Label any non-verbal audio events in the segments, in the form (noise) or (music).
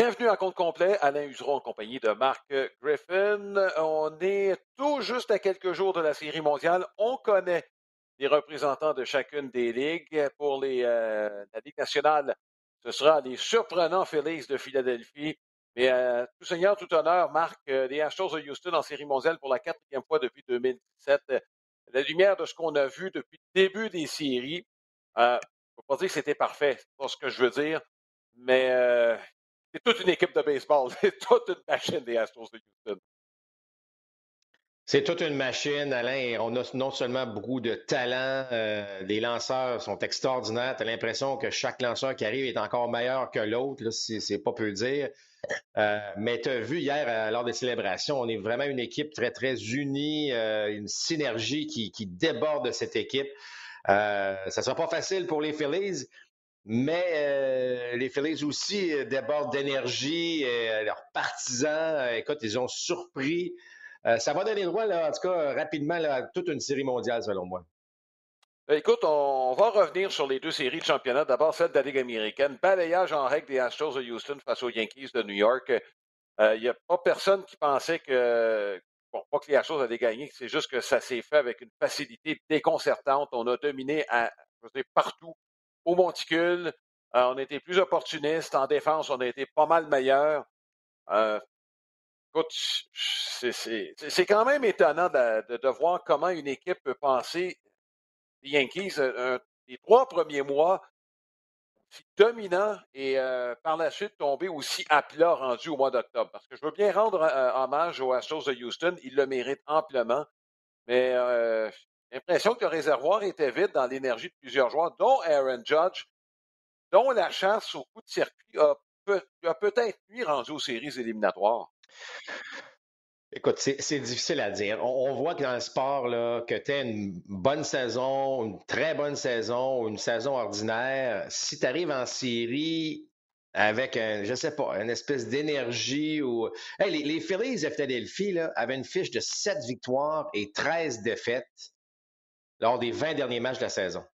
Bienvenue à compte complet, Alain Useron en compagnie de Marc Griffin. On est tout juste à quelques jours de la Série mondiale. On connaît les représentants de chacune des ligues. Pour les, euh, la Ligue nationale, ce sera les surprenants Phillies de Philadelphie. Mais euh, tout seigneur, tout honneur, Marc, euh, les Astros de Houston en Série mondiale pour la quatrième fois depuis 2017. La lumière de ce qu'on a vu depuis le début des séries, je ne peux pas dire que c'était parfait, c'est pas ce que je veux dire, mais c'est toute une équipe de baseball. (laughs) C'est toute une machine des Astros de Houston. C'est toute une machine, Alain. On a non seulement beaucoup de talent, euh, les lanceurs sont extraordinaires. Tu as l'impression que chaque lanceur qui arrive est encore meilleur que l'autre, c'est pas peu dire. Euh, mais tu as vu hier, euh, lors des célébrations, on est vraiment une équipe très, très unie, euh, une synergie qui, qui, déborde de cette équipe. Ça ne sera pas facile pour les Phillies, mais euh, les Phillies aussi euh, débordent d'énergie. Euh, leurs partisans, écoute, ils ont surpris. ça va donner droit, là, en tout cas, rapidement, là, à toute une série mondiale, selon moi. Écoute, on va revenir sur les deux séries de championnat. D'abord, celle de la Ligue américaine. Balayage en règle des Astros de Houston face aux Yankees de New York. Il n'y a pas personne qui pensait que, bon, pas que les Astros allaient gagner, c'est juste que ça s'est fait avec une facilité déconcertante. On a dominé à, je partout au monticule. Euh, on été plus opportuniste. En défense, on a été pas mal meilleur. Euh, écoute, c'est quand même étonnant de, voir comment une équipe peut penser. Les Yankees, euh, les trois premiers mois, dominant et par la suite tomber aussi à plat rendu au mois d'octobre. Parce que je veux bien rendre hommage aux Astros de Houston, ils le méritent amplement. Mais l'impression que le réservoir était vide dans l'énergie de plusieurs joueurs, dont Aaron Judge, dont la chasse au coup de circuit a, peut, être nuit rendu aux séries éliminatoires. Écoute, c'est difficile à dire. On, voit que dans le sport, que tu as une bonne saison, une très bonne saison, une saison ordinaire, si tu arrives en série avec, un, je sais pas, une espèce d'énergie ou... Les, les Phillies de Philadelphie avaient une fiche de 7 victoires et 13 défaites lors des 20 derniers matchs de la saison.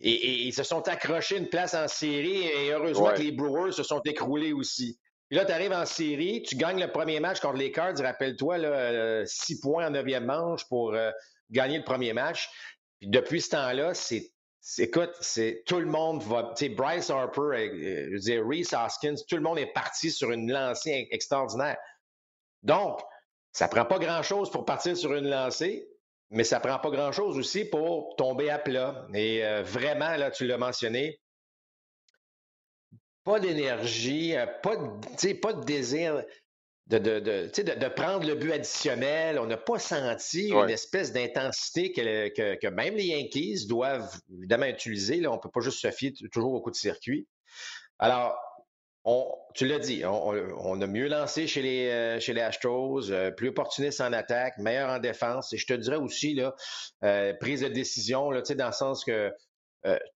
Et, ils se sont accrochés une place en série et heureusement que les Brewers se sont écroulés aussi. Puis là, tu arrives en série, tu gagnes le premier match contre les Cards, rappelle-toi, là, 6 euh, points en neuvième manche pour euh, gagner le premier match. Puis depuis ce temps-là, c'est écoute, c'est tout le monde va. Tu sais, Bryce Harper, euh, je veux dire, Reese Hoskins, tout le monde est parti sur une lancée extraordinaire. Donc, ça prend pas grand-chose pour partir sur une lancée. Mais ça prend pas grand-chose aussi pour tomber à plat. Et euh, vraiment, là, tu l'as mentionné, pas d'énergie, euh, pas, de, pas de désir de, de, de, de, prendre le but additionnel. On n'a pas senti une espèce d'intensité que, que, que, même les Yankees doivent évidemment utiliser. Là. On ne peut pas juste se fier toujours au coup de circuit. Alors, tu l'as dit, on, a mieux lancé chez les, euh, chez les Astros, euh, plus opportuniste en attaque, meilleur en défense. Et je te dirais aussi, là, euh, prise de décision, là, dans le sens que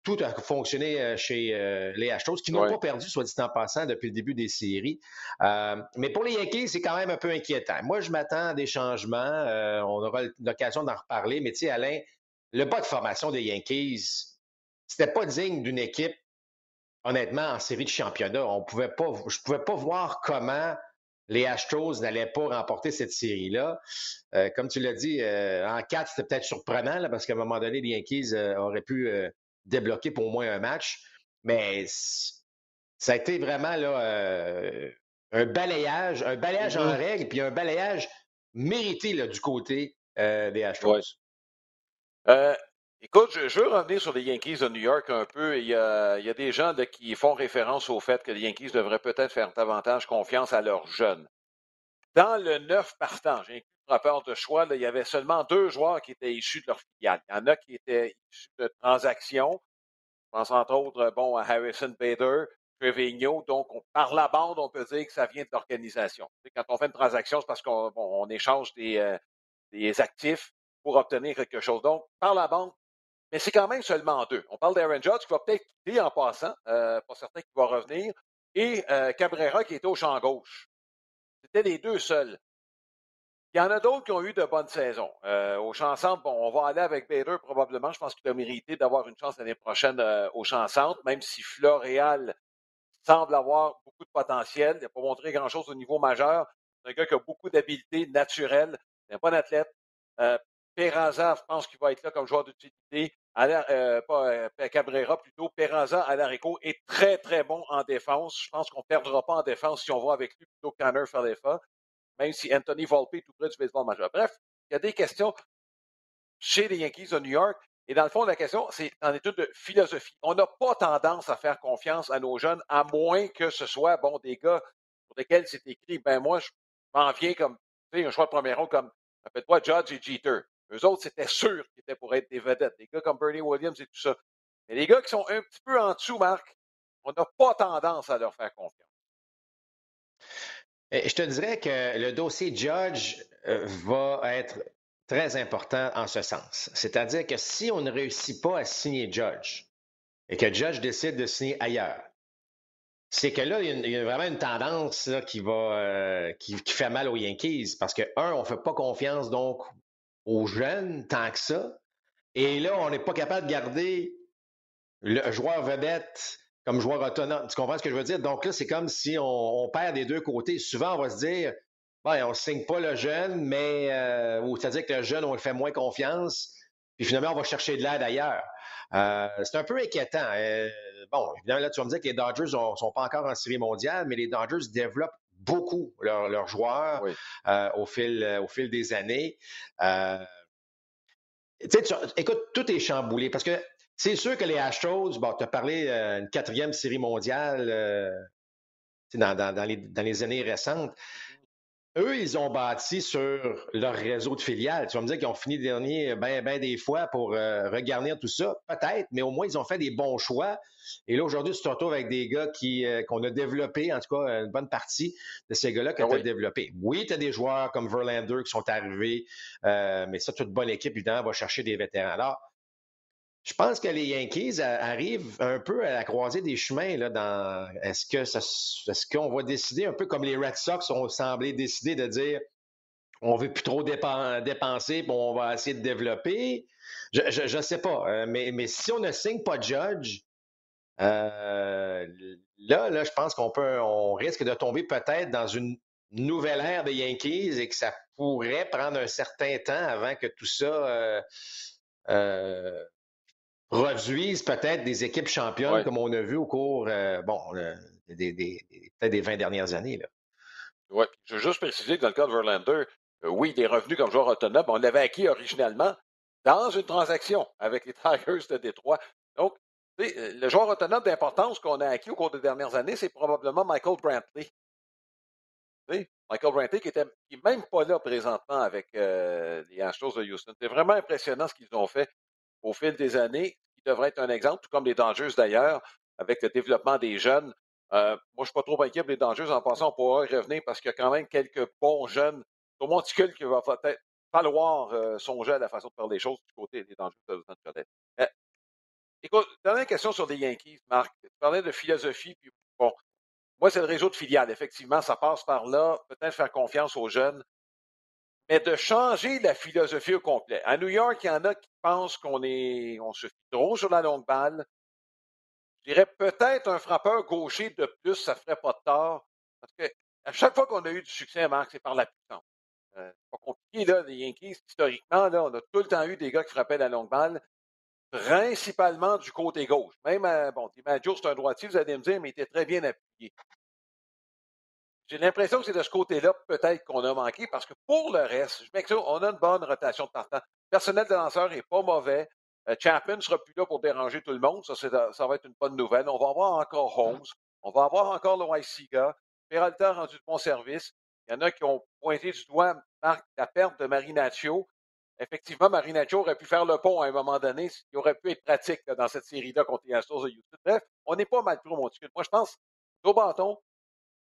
tout a fonctionné chez les Astros, qui n'ont pas perdu, soit dit en passant, depuis le début des séries. mais pour les Yankees, c'est quand même un peu inquiétant. Moi, je m'attends à des changements. on aura l'occasion d'en reparler. Mais tu sais, Alain, le bas de formation des Yankees, c'était pas digne d'une équipe honnêtement, en série de championnat, on pouvait pas, je ne pouvais pas voir comment les Astros n'allaient pas remporter cette série-là. Euh, comme tu l'as dit, euh, en quatre, c'était peut-être surprenant, là, parce qu'à un moment donné, les Yankees euh, auraient pu débloquer pour au moins un match. Mais ça a été vraiment là, un balayage, un balayage en mm-hmm. règle, puis un balayage mérité là, du côté des Astros. Écoute, je, veux revenir sur les Yankees de New York un peu. Il y a, des gens qui font référence au fait que les Yankees devraient peut-être faire davantage confiance à leurs jeunes. dans le neuf partant, j'ai inclus le rapport de choix, il y avait seulement deux joueurs qui étaient issus de leur filiale. Il y en a qui étaient issus de transactions. Je pense entre autres bon, à Harrison Bader, Trevino. Donc, par la bande, on peut dire que ça vient de l'organisation. Quand on fait une transaction, c'est parce qu'on échange des, euh, des actifs pour obtenir quelque chose. Donc, par la bande, mais c'est quand même seulement deux. On parle d'Aaron Judge qui va peut-être quitter en passant, euh, pas certain qu'il va revenir, et euh, Cabrera qui était au champ gauche. C'était les deux seuls. Il y en a d'autres qui ont eu de bonnes saisons. Euh, au champ centre, bon, on va aller avec Bader probablement. Je pense qu'il a mérité d'avoir une chance l'année prochaine au champ centre, même si Floréal semble avoir beaucoup de potentiel. Il n'a pas montré grand-chose au niveau majeur. C'est un gars qui a beaucoup d'habileté naturelle. C'est un bon athlète. Peranza, je pense qu'il va être là comme joueur d'utilité. Euh, pas euh, Cabrera plutôt. Peranza à l'Arico est très, très bon en défense. Je pense qu'on ne perdra pas en défense si on va avec lui plutôt que Connor Falefa, même si Anthony Volpe est tout près du baseball majeur. Bref, il y a des questions chez les Yankees de New York. Et dans le fond, la question, c'est en étude de philosophie. On n'a pas tendance à faire confiance à nos jeunes, à moins que ce soit, bon, des gars pour lesquels c'est écrit, ben moi, je m'en viens comme, tu sais, un choix de premier rang comme, rappelle-toi, Judge et Jeter. Eux autres, c'était sûr qu'ils étaient pour être des vedettes. Des gars comme Bernie Williams et tout ça. Mais les gars qui sont un petit peu en dessous, Marc, on n'a pas tendance à leur faire confiance. Je te dirais que le dossier Judge euh, va être très important en ce sens. C'est-à-dire que si on ne réussit pas à signer Judge et que Judge décide de signer ailleurs, c'est que là, il y, a, vraiment une tendance qui va euh, qui, fait mal aux Yankees parce que, un, on ne fait pas confiance donc aux jeunes tant que ça. Et là, on n'est pas capable de garder le joueur vedette comme joueur autonome. Tu comprends ce que je veux dire? Donc là, c'est comme si on, perd des deux côtés. Souvent, on va se dire, ben, on ne signe pas le jeune, mais euh, c'est-à-dire que le jeune, on le fait moins confiance. Puis finalement, on va chercher de l'aide ailleurs. Euh, c'est un peu inquiétant. Euh, bon, évidemment, là, tu vas me dire que les Dodgers ne sont pas encore en série mondiale, mais les Dodgers développent beaucoup leurs joueurs euh, au, fil, euh, au fil des années. Euh, écoute, tout est chamboulé parce que c'est sûr que les Astros, bon, tu as parlé d'une quatrième série mondiale dans, dans, les, dans, les, années récentes. Eux, ils ont bâti sur leur réseau de filiales. Tu vas me dire qu'ils ont fini dernier bien ben des fois pour euh, regarnir tout ça. Peut-être, mais au moins, ils ont fait des bons choix. Et là, aujourd'hui, tu te retrouves avec des gars qui, euh, qu'on a développés, en tout cas, une bonne partie de ces gars-là que ah tu as développés. Oui, tu as des joueurs comme Verlander qui sont arrivés, euh, mais ça, toute bonne équipe, évidemment, va chercher des vétérans. Alors, je pense que les Yankees arrivent un peu à la croisée des chemins. Là. Est-ce que est-ce qu'on va décider, un peu comme les Red Sox ont semblé décider de dire on veut plus trop dépenser, puis on va essayer de développer? Je ne sais pas. Euh, mais, mais si on ne signe pas Judge, euh, là, là, je pense qu'on peut on risque de tomber peut-être dans une nouvelle ère des Yankees et que ça pourrait prendre un certain temps avant que tout ça euh, produisent peut-être des équipes championnes comme on a vu au cours euh, bon, des, des, peut-être des 20 dernières années. Oui, je veux juste préciser que dans le cas de Verlander, euh, oui, des revenus comme joueur autonome, on l'avait acquis originalement dans une transaction avec les (laughs) Tigers de Détroit. Donc, euh, le joueur autonome d'importance qu'on a acquis au cours des dernières années, c'est probablement Michael Brantley. Michael Brantley qui était même pas là présentement avec les Astros de Houston. C'est vraiment impressionnant ce qu'ils ont fait au fil des années, qui devrait être un exemple, tout comme les Dangers d'ailleurs, avec le développement des jeunes. Euh, moi, je ne suis pas trop inquiet pour les Dangers. En passant, on pourra y revenir parce qu'il y a quand même quelques bons jeunes. Au monticule qui va peut-être falloir euh, songer à la façon de faire les choses du côté des Dangers de Los Angeles. Euh, écoute, dernière question sur les Yankees, Marc. Tu parlais de philosophie, puis bon, moi, c'est le réseau de filiales. Effectivement, ça passe par là. Peut-être faire confiance aux jeunes mais de changer la philosophie au complet. À New York, il y en a qui pensent qu'on est, on se fie trop sur la longue balle. Je dirais peut-être un frappeur gaucher de plus, ça ferait pas de tort. Parce que à chaque fois qu'on a eu du succès, Marc, c'est par la puissance. Euh, c'est pas compliqué, là, les Yankees, historiquement, là, on a tout le temps eu des gars qui frappaient la longue balle, principalement du côté gauche. Même, euh, bon, DiMaggio, c'est un droitier, vous allez me dire, mais il était très bien appuyé. J'ai l'impression que c'est de ce côté-là peut-être qu'on a manqué parce que pour le reste, je m'excuse, on a une bonne rotation de partant. Le personnel de lanceur n'est pas mauvais. Euh, Chapin ne sera plus là pour déranger tout le monde. Ça, ça va être une bonne nouvelle. On va avoir encore Holmes. On va avoir encore le YCGA. Peralta a rendu de bon service. Il y en a qui ont pointé du doigt, la perte de Marinaccio. Effectivement, Marinaccio aurait pu faire le pont à un moment donné. Il aurait pu être pratique dans cette série-là contre les Astros de Houston. Bref, on n'est pas mal trop, mon Moi, je pense, au bâton,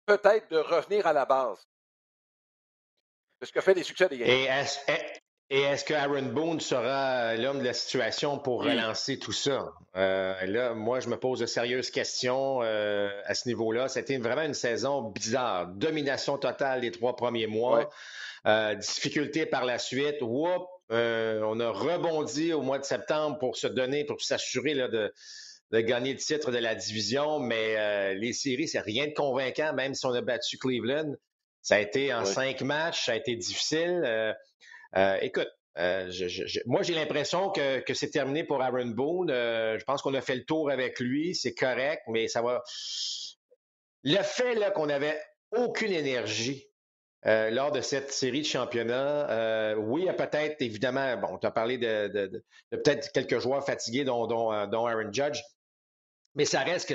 peut-être de revenir à la base. C'est ce que fait les succès des games. Et est-ce que Aaron Boone sera l'homme de la situation pour relancer tout ça? Euh, là, moi, je me pose de sérieuses questions euh, à ce niveau-là. C'était vraiment une saison bizarre. Domination totale les trois premiers mois. Euh, difficulté par la suite. Whoop, on a rebondi au mois de septembre pour se donner, pour s'assurer de, de gagner le titre de la division. Mais les séries, c'est rien de convaincant, même si on a battu Cleveland. Ça a été en cinq matchs, ça a été difficile. Euh, écoute, euh, moi, j'ai l'impression que, c'est terminé pour Aaron Boone. Euh, je pense qu'on a fait le tour avec lui. C'est correct, mais ça va. Le fait qu'on n'avait aucune énergie lors de cette série de championnats, oui, il y a peut-être, évidemment, bon, tu as parlé de, peut-être quelques joueurs fatigués, dont, dont, Aaron Judge, mais ça reste que.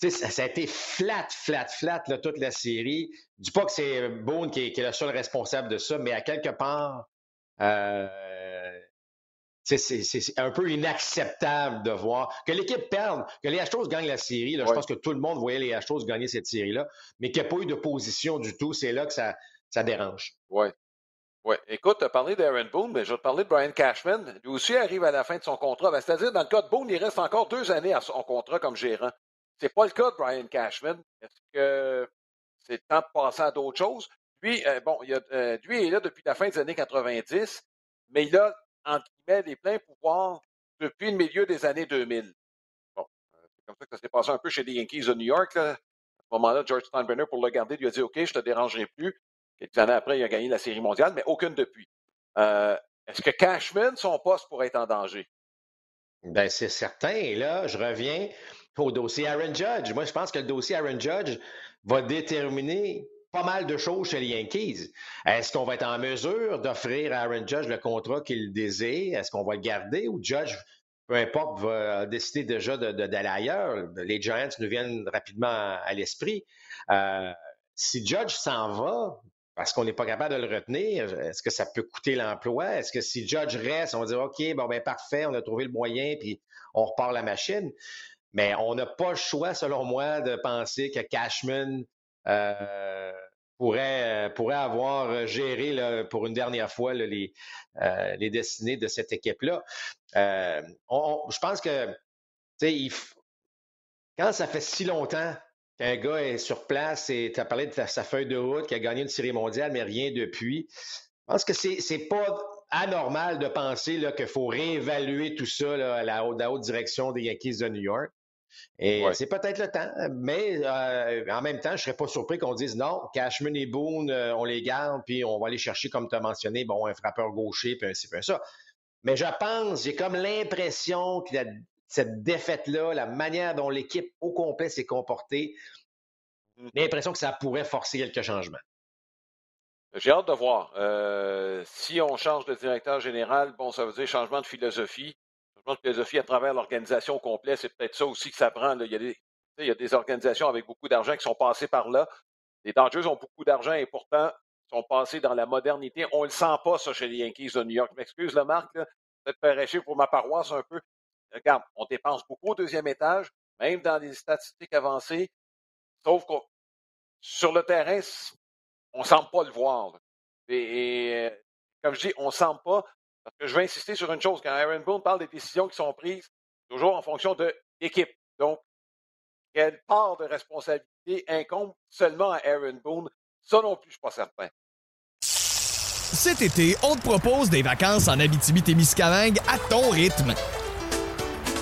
Ça, ça, a été flat, flat, flat, toute la série. Je dis pas que c'est Boone qui est, qui est, le seul responsable de ça, mais à quelque part, euh, c'est un peu inacceptable de voir que l'équipe perde, que les Astros gagnent la série. Je pense que tout le monde voyait les Astros gagner cette série-là, mais qu'il n'y a pas eu de position du tout. C'est là que ça, ça dérange. Oui. Ouais. Écoute, tu as parlé d'Aaron Boone, mais je vais te parler de Brian Cashman. Lui aussi arrive à la fin de son contrat. Ben, c'est-à-dire, dans le cas de Boone, il reste encore deux années à son contrat comme gérant. C'est pas le cas de Brian Cashman. Est-ce que c'est temps de passer à d'autres choses? Lui, euh, bon, il a, euh, lui est là depuis la fin des années 90 mais il a, entre guillemets, les pleins pouvoirs depuis le milieu des années 2000. Bon, euh, c'est comme ça que ça s'est passé un peu chez les Yankees de New York. À ce moment-là, George Steinbrenner, pour le garder, lui a dit OK, je te dérangerai plus. Quelques années après, il a gagné la Série mondiale, mais aucune depuis. Euh, est-ce que Cashman, son poste pourrait être en danger? Ben, c'est certain. Et là, je reviens au dossier Aaron Judge. Moi, je pense que le dossier Aaron Judge va déterminer pas mal de choses chez les Yankees. Est-ce qu'on va être en mesure d'offrir à Aaron Judge le contrat qu'il désire? Est-ce qu'on va le garder ou Judge, peu importe, va décider déjà d'aller ailleurs? Les Giants nous viennent rapidement à, l'esprit. Euh, si Judge s'en va, parce qu'on n'est pas capable de le retenir, est-ce que ça peut coûter l'emploi? Est-ce que si Judge reste, on va dire OK, bon ben parfait, on a trouvé le moyen, puis on repart la machine. Mais on n'a pas le choix, selon moi, de penser que Cashman euh, pourrait, euh, pourrait avoir géré pour une dernière fois les, euh, les destinées de cette équipe-là. je pense que quand ça fait si longtemps qu'un gars est sur place et tu as parlé de sa feuille de route, qui a gagné une série mondiale, mais rien depuis, je pense que c'est n'est pas anormal de penser qu'il faut réévaluer tout ça à, la haute, la haute direction des Yankees de New York. Et c'est peut-être le temps, mais euh, en même temps, je ne serais pas surpris qu'on dise non, Cashman et Boone, euh, on les garde, puis on va aller chercher, comme tu as mentionné, bon, un frappeur gaucher, puis un ci, puis ça. Mais je pense, j'ai comme l'impression que cette défaite-là, la manière dont l'équipe au complet s'est comportée, mmh. l'impression que ça pourrait forcer quelques changements. J'ai hâte de voir. Euh, si on change de directeur général, bon, ça veut dire changement de philosophie changement de philosophie à travers l'organisation complète, c'est peut-être ça aussi que ça prend. Il, y a des, il y a des organisations avec beaucoup d'argent qui sont passées par là. Les Dodgers ont beaucoup d'argent et pourtant sont passés dans la modernité. On ne le sent pas, ça, chez les Yankees de New York. M'excuse, le Marc, peut-être faire pour ma paroisse un peu. Regarde, on dépense beaucoup au deuxième étage, même dans les statistiques avancées, sauf que sur le terrain, on ne semble pas le voir. Et, euh, comme je dis, on ne semble pas. Parce que je vais insister sur une chose, quand Aaron Boone parle des décisions qui sont prises, toujours en fonction de l'équipe. Donc, quelle part de responsabilité incombe seulement à Aaron Boone? Ça non plus, je ne suis pas certain. Cet été, on te propose des vacances en Abitibi-Témiscamingue à ton rythme.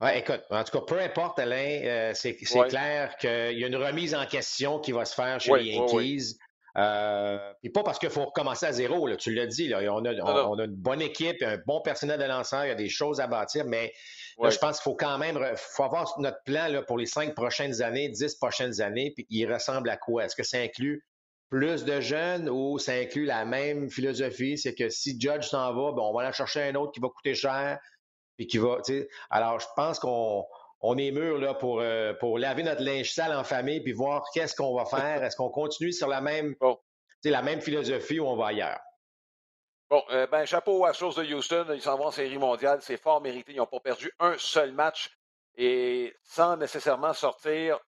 Ouais, écoute, en tout cas, peu importe, Alain, euh, c'est clair qu'il y a une remise en question qui va se faire chez les Yankees. Euh, puis pas parce qu'il faut recommencer à zéro, là, tu l'as dit, là, on, a, on, a, une bonne équipe, un bon personnel de lanceur, il y a des choses à bâtir, mais je pense qu'il faut quand même faut avoir notre plan là, pour les cinq prochaines années, dix prochaines années, puis il ressemble à quoi? Est-ce que ça inclut plus de jeunes ou ça inclut la même philosophie? C'est que si Judge s'en va, ben, on va aller chercher un autre qui va coûter cher, puis qui va. Alors, je pense qu'on on est mûr là, pour, euh, pour laver notre linge sale en famille puis voir qu'est-ce qu'on va faire. Est-ce qu'on continue sur la même, la même philosophie ou on va ailleurs? Bon, euh, ben, chapeau à chose de Houston. Ils s'en vont en série mondiale. C'est fort mérité. Ils n'ont pas perdu un seul match et sans nécessairement sortir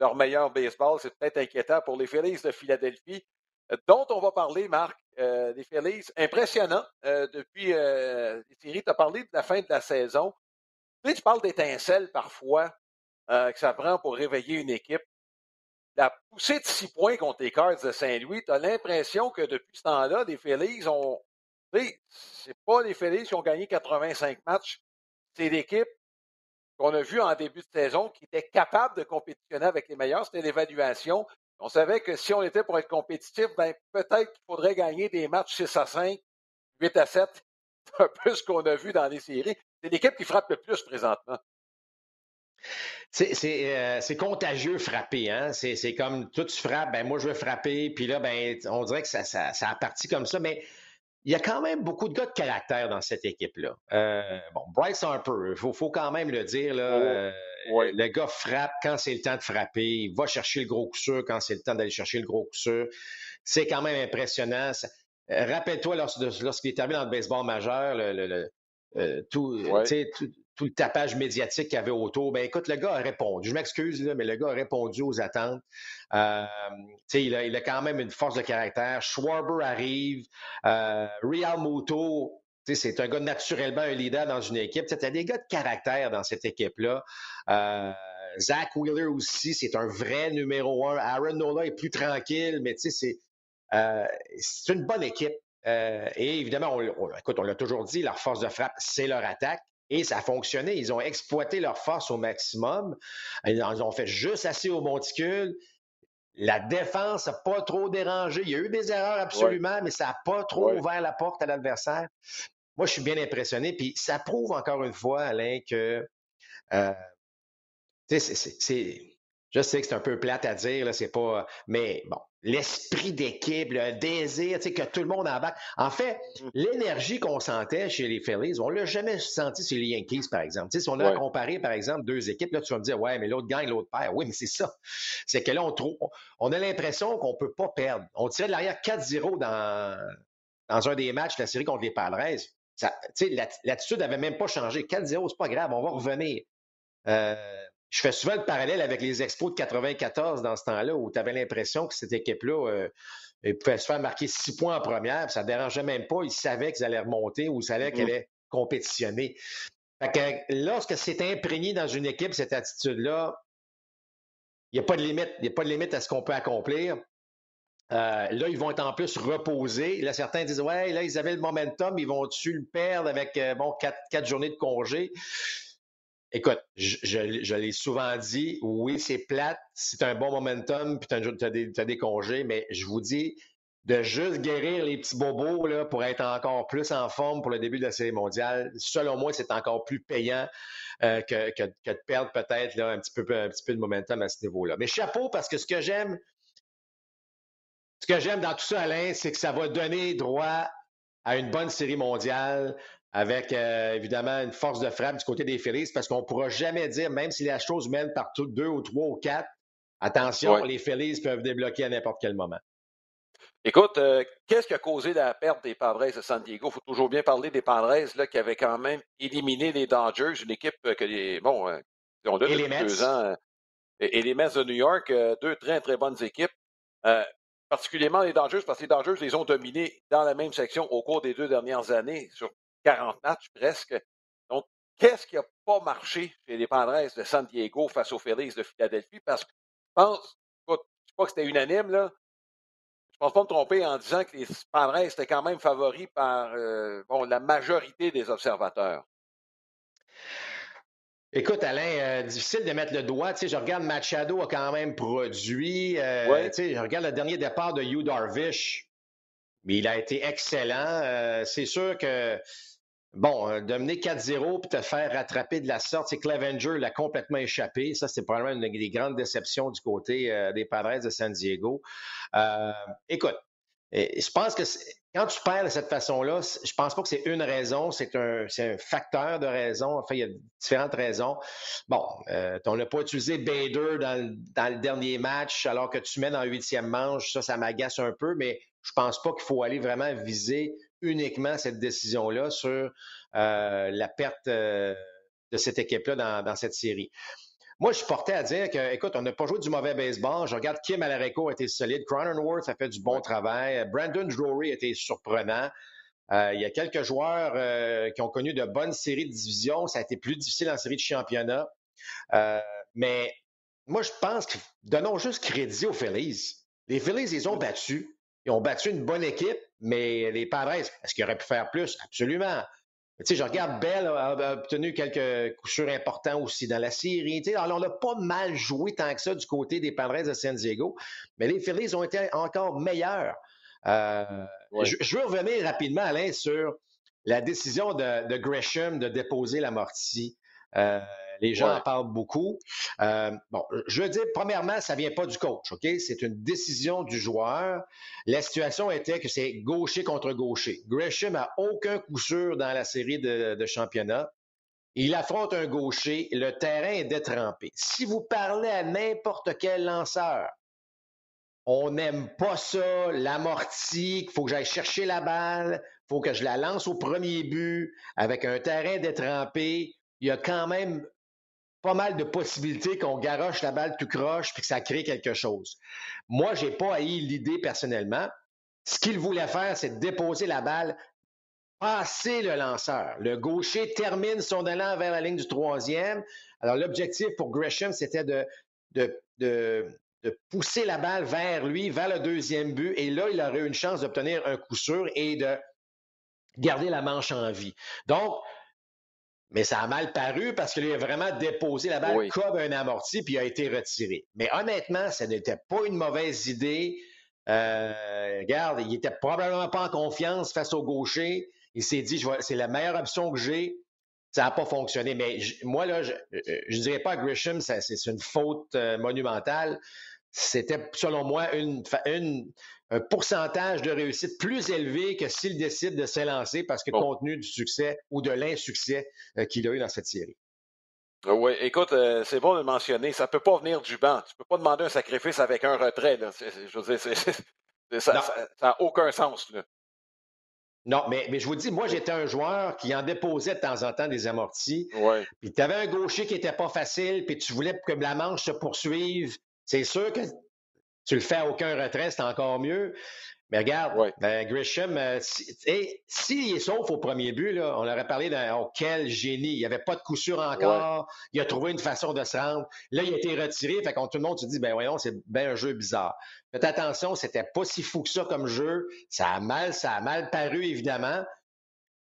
leur meilleur baseball. C'est peut-être inquiétant pour les Phillies de Philadelphie, euh, dont on va parler, Marc, des Phillies. Impressionnant. depuis les séries, tu as parlé de la fin de la saison. Tu, tu parles d'étincelles parfois euh, que ça prend pour réveiller une équipe. La poussée de six points contre les Cards de Saint-Louis, tu as l'impression que depuis ce temps-là, les Phillies ont. Tu sais, c'est pas les Phillies qui ont gagné 85 matchs. C'est l'équipe qu'on a vue en début de saison qui était capable de compétitionner avec les meilleurs. C'était l'évaluation. On savait que si on était pour être compétitif, ben, peut-être qu'il faudrait gagner des matchs 6 à 5, 8 à 7. (laughs) C'est un peu ce qu'on a vu dans les séries. C'est l'équipe qui frappe le plus présentement. C'est euh, contagieux frapper, hein? C'est comme toi tu frappes, ben moi je veux frapper, puis là, ben on dirait que ça, ça, ça a parti comme ça, mais il y a quand même beaucoup de gars de caractère dans cette équipe-là. Euh, bon, Bryce Harper, il faut, faut, quand même le dire, là, oh, euh, le gars frappe quand c'est le temps de frapper, il va chercher le gros coup sûr quand c'est le temps d'aller chercher le gros coup sûr. C'est quand même impressionnant. Rappelle-toi lorsqu'il est arrivé dans le baseball majeur, le, euh, tout, tout, le tapage médiatique qu'il y avait autour. Ben écoute, le gars a répondu. Je m'excuse, mais le gars a répondu aux attentes. Euh, il, a, il a quand même une force de caractère. Schwarber arrive. Euh, Real Muto, c'est un gars naturellement un leader dans une équipe. Tu as des gars de caractère dans cette équipe-là. Euh, Zach Wheeler aussi, c'est un vrai numéro un. Aaron Nola est plus tranquille, mais c'est euh, c'est une bonne équipe. Et évidemment, on, écoute, on l'a toujours dit, leur force de frappe, c'est leur attaque. Et ça a fonctionné. Ils ont exploité leur force au maximum. Ils ont fait juste assez au monticule. La défense n'a pas trop dérangé. Il y a eu des erreurs absolument, mais ça n'a pas trop ouvert la porte à l'adversaire. Moi, je suis bien impressionné. Puis ça prouve encore une fois, Alain, que euh, c'est je sais que c'est un peu plate à dire, là, c'est pas. Mais bon, l'esprit d'équipe, le désir, tu sais, que tout le monde embarque. En fait, mmh. l'énergie qu'on sentait chez les Phillies, on l'a jamais senti chez les Yankees, par exemple. Tu sais, si on a comparé, par exemple, deux équipes, là, tu vas me dire, ouais, mais l'autre gagne, l'autre perd. Oui, mais c'est ça. C'est que là, on, trouve, on a l'impression qu'on peut pas perdre. On tirait de l'arrière 4-0 dans, dans un des matchs de la série contre les Padres. L'attitude n'avait même pas changé. 4-0, c'est pas grave, on va revenir. Euh, je fais souvent le parallèle avec les expos de 94 dans ce temps-là, où tu avais l'impression que cette équipe-là euh, pouvait se faire marquer six points en première, ça ne dérangeait même pas. Ils savaient qu'ils allaient remonter ou ils savaient qu'elle allait compétitionner. Fait que lorsque c'est imprégné dans une équipe, cette attitude-là, il n'y a pas de limite. Il n'y a pas de limite à ce qu'on peut accomplir. Euh, là, ils vont être en plus reposés. Là, certains disent Ouais, là, ils avaient le momentum, ils vont-tu le perdre avec euh, bon, quatre, quatre journées de congé? Écoute, je, l'ai souvent dit, oui, c'est plate, c'est un bon momentum, puis tu as, des congés, mais je vous dis, de juste guérir les petits bobos là, pour être encore plus en forme pour le début de la série mondiale, selon moi, c'est encore plus payant euh, que, que, de perdre peut-être un, petit peu, un petit peu de momentum à ce niveau-là. Mais chapeau, parce que ce que j'aime, ce que j'aime dans tout ça, Alain, c'est que ça va donner droit à une bonne série mondiale avec euh, évidemment une force de frappe du côté des Phillies, parce qu'on ne pourra jamais dire, même si la chose mène par deux ou trois ou quatre, attention, les Phillies peuvent débloquer à n'importe quel moment. Écoute, euh, qu'est-ce qui a causé la perte des Padres de San Diego? Il faut toujours bien parler des Padres là, qui avaient quand même éliminé les Dodgers, une équipe que les. Bon, euh, ont deux, deux ans. et, les Mets de New York, deux très, très bonnes équipes. particulièrement les Dodgers, parce que les Dodgers les ont dominés dans la même section au cours des deux dernières années, sur 40 matchs presque. Donc, qu'est-ce qui n'a pas marché chez les Padres de San Diego face aux Phillies de Philadelphie? Parce que je pense, écoute, je sais pas que c'était unanime, là. Je pense pas me tromper en disant que les Padres étaient quand même favoris par euh, bon, la majorité des observateurs. Écoute, Alain, euh, difficile de mettre le doigt. Tu sais, je regarde Machado a quand même produit. Euh, tu sais, je regarde le dernier départ de Hugh Darvish. Mais il a été excellent. Euh, c'est sûr que, bon, de mener 4-0 puis te faire rattraper de la sorte, c'est Clevenger l'a complètement échappé. Ça, c'est probablement une des grandes déceptions du côté des Padres de San Diego. écoute, je pense que quand tu perds de cette façon-là, je pense pas que c'est une raison, c'est un, facteur de raison. Enfin, il y a différentes raisons. Bon, euh, on n'a pas utilisé Bader dans, le dernier match alors que tu dans le huitième manche. Ça, ça m'agace un peu, mais je pense pas qu'il faut aller vraiment viser uniquement cette décision-là sur euh, la perte euh, de cette équipe-là dans, dans cette série. Moi, je suis porté à dire que, écoute, on n'a pas joué du mauvais baseball. Je regarde Kim Alareco a été solide. Cronenworth a fait du bon travail. Brandon Drury a été surprenant. Euh, il y a quelques joueurs euh, qui ont connu de bonnes séries de division. Ça a été plus difficile en série de championnat. Euh, mais moi, je pense que donnons juste crédit aux Phillies. Les Phillies, ils ont battu. Ils ont battu une bonne équipe, mais les Padres, est-ce qu'ils auraient pu faire plus? Absolument. Tu sais, je regarde Bell a, obtenu quelques coups sûrs importants aussi dans la série. Tu sais, alors, on n'a pas mal joué tant que ça du côté des Padres de San Diego, mais les Phillies ont été encore meilleurs. Euh, je, veux revenir rapidement, Alain, sur la décision de, Gresham de déposer l'amorti. Euh, les gens en parlent beaucoup. Euh, bon, je veux dire, premièrement, ça vient pas du coach, OK? C'est une décision du joueur. La situation était que c'est gaucher contre gaucher. Gresham a aucun coup sûr dans la série de, de championnat. Il affronte un gaucher. Le terrain est détrempé. Si vous parlez à n'importe quel lanceur, on n'aime pas ça, l'amorti, il faut que j'aille chercher la balle, il faut que je la lance au premier but avec un terrain détrempé. Il y a quand même pas mal de possibilités qu'on garoche la balle tout croche puis que ça crée quelque chose. Moi, j'ai pas haï l'idée personnellement. Ce qu'il voulait faire, c'est déposer la balle, passer le lanceur. Le gaucher termine son élan vers la ligne du troisième. Alors, l'objectif pour Gresham, c'était de, de, de, de, pousser la balle vers lui, vers le deuxième but. Et là, il aurait eu une chance d'obtenir un coup sûr et de garder la manche en vie. Donc, mais ça a mal paru parce qu'il a vraiment déposé la balle comme un amorti puis il a été retiré. Mais honnêtement, ça n'était pas une mauvaise idée. Euh, regarde, il était probablement pas en confiance face au gaucher. Il s'est dit, c'est la meilleure option que j'ai. Ça n'a pas fonctionné. Mais moi, là, je ne dirais pas à Grisham, c'est une faute euh, monumentale. C'était, selon moi, une, une, un pourcentage de réussite plus élevé que s'il décide de s'élancer parce que compte tenu du succès ou de l'insuccès euh, qu'il a eu dans cette série. Ah oui, écoute, euh, c'est bon de le mentionner. Ça ne peut pas venir du banc. Tu ne peux pas demander un sacrifice avec un retrait. je veux dire, ça n'a aucun sens. Non, mais, mais, je vous dis, moi, j'étais un joueur qui en déposait de temps en temps des amortis. Ouais. Puis tu avais un gaucher qui n'était pas facile, puis tu voulais que la manche se poursuive. C'est sûr que tu le fais à aucun retrait, c'est encore mieux. Mais regarde, ben, Grisham, euh, s'il est sauf au premier but, là, on aurait parlé d'un oh, quel génie. Il n'y avait pas de coup sûr encore. Il a trouvé une façon de se rendre. Là, il a été retiré. Fait tout le monde se dit, ben voyons, c'est bien un jeu bizarre. Faites attention, c'était pas si fou que ça comme jeu. Ça a mal, ça a mal paru, évidemment.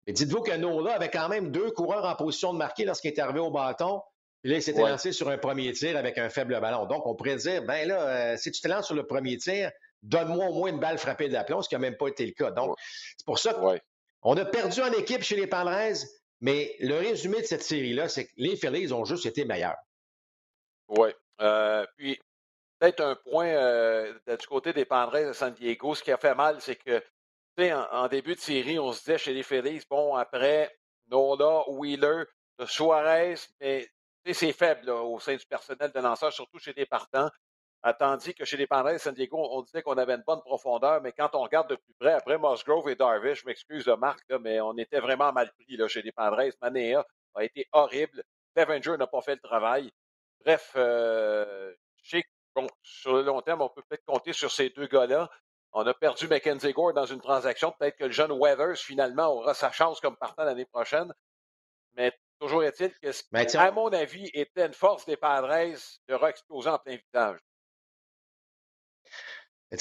Mais dites-vous que Nola avait quand même deux coureurs en position de marquer lorsqu'il est arrivé au bâton. Là, il s'était lancé sur un premier tir avec un faible ballon. Donc, on pourrait dire, ben là, euh, si tu te lances sur le premier tir, donne-moi au moins une balle frappée d'aplomb, ce qui n'a même pas été le cas. Donc, c'est pour ça qu'on a perdu en équipe chez les Padres, mais le résumé de cette série-là, c'est que les Phillies ont juste été meilleurs. Oui. Euh, puis, peut-être un point euh, du côté des Padres de San Diego, ce qui a fait mal, c'est que, tu sais, en, début de série, on se disait chez les Phillies, bon, après Nola, Wheeler, Suarez, mais c'est faible au sein du personnel de lanceur, surtout chez les partants. Tandis que chez les Padres San Diego, on disait qu'on avait une bonne profondeur, mais quand on regarde de plus près, après Musgrove et Darvish, je m'excuse de Marc, mais on était vraiment mal pris là, chez les Padres. Manea a été horrible. Clevenger n'a pas fait le travail. Bref, euh, sais que sur le long terme, on peut peut-être compter sur ces deux gars-là. On a perdu Mackenzie Gore dans une transaction. Peut-être que le jeune Weathers, finalement, aura sa chance comme partant l'année prochaine. Mais Toujours est-il que, ce ben, à mon avis, était une force des Padres de re-exploser en plein visage.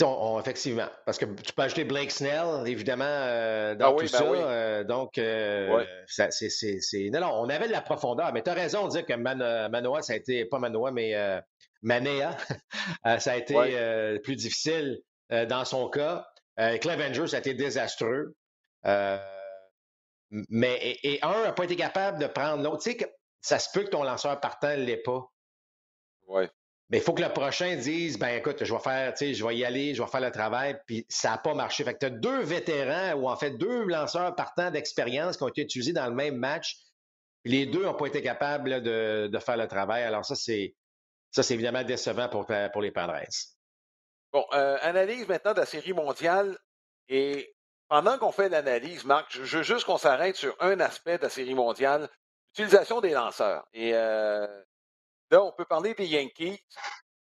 On, effectivement, parce que tu peux ajouter Blake Snell, évidemment, euh, dans ah tout ben ça. Euh, donc, euh, c'est. Non, non, on avait de la profondeur, mais tu as raison de dire que Manoa, ça a été, pas Manoa, mais Manea, (laughs) ça a été plus difficile dans son cas. Clevenger, ça a été désastreux. Mais, et, un n'a pas été capable de prendre l'autre. Tu sais, que ça se peut que ton lanceur partant ne l'ait pas. Oui. Mais il faut que le prochain dise ben écoute, je vais faire, tu sais, je vais y aller, je vais faire le travail, puis ça n'a pas marché. Fait que tu as deux vétérans ou en fait deux lanceurs partant d'expérience qui ont été utilisés dans le même match. les deux n'ont pas été capables de, faire le travail. Alors, ça, c'est ça, c'est évidemment décevant pour, pour les Padres. Bon, euh, analyse maintenant de la série mondiale. Et pendant qu'on fait l'analyse, Marc, je, veux juste qu'on s'arrête sur un aspect de la série mondiale, l'utilisation des lanceurs. Et euh, Là, on peut parler des Yankees.